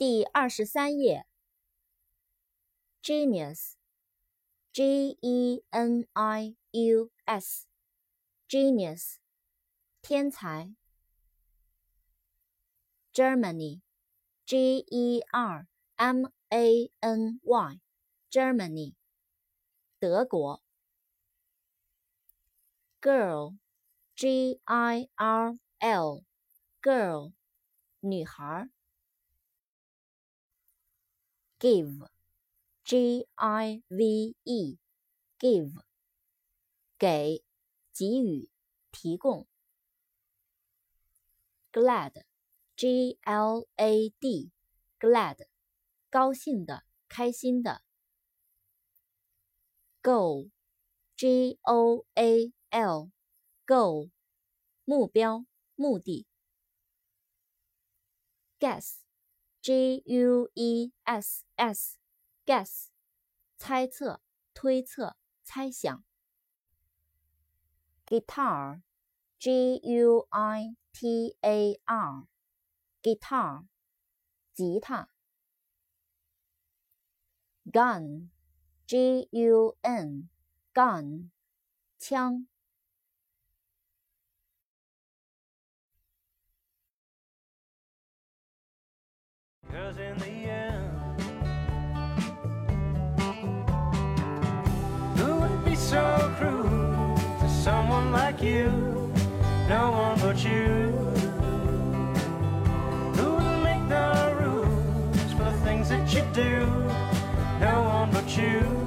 第二十三页，genius，G-E-N-I-U-S，genius，天才。Germany，G-E-R-M-A-N-Y，Germany，德国。Girl，G-I-R-L，girl，女孩。Give, G-I-V-E, Give, 给，给予，提供。Glad, G-L-A-D, Glad, 高兴的，开心的。Goal, G-O-A-L, Goal, 目标，目的。Guess. G U E S S guess，猜测、推测、猜想。Guitar，G U I T A R，guitar，吉他。Gun，G U N，gun，枪。like you, no one but you. Who will make the rules for the things that you do? No one but you.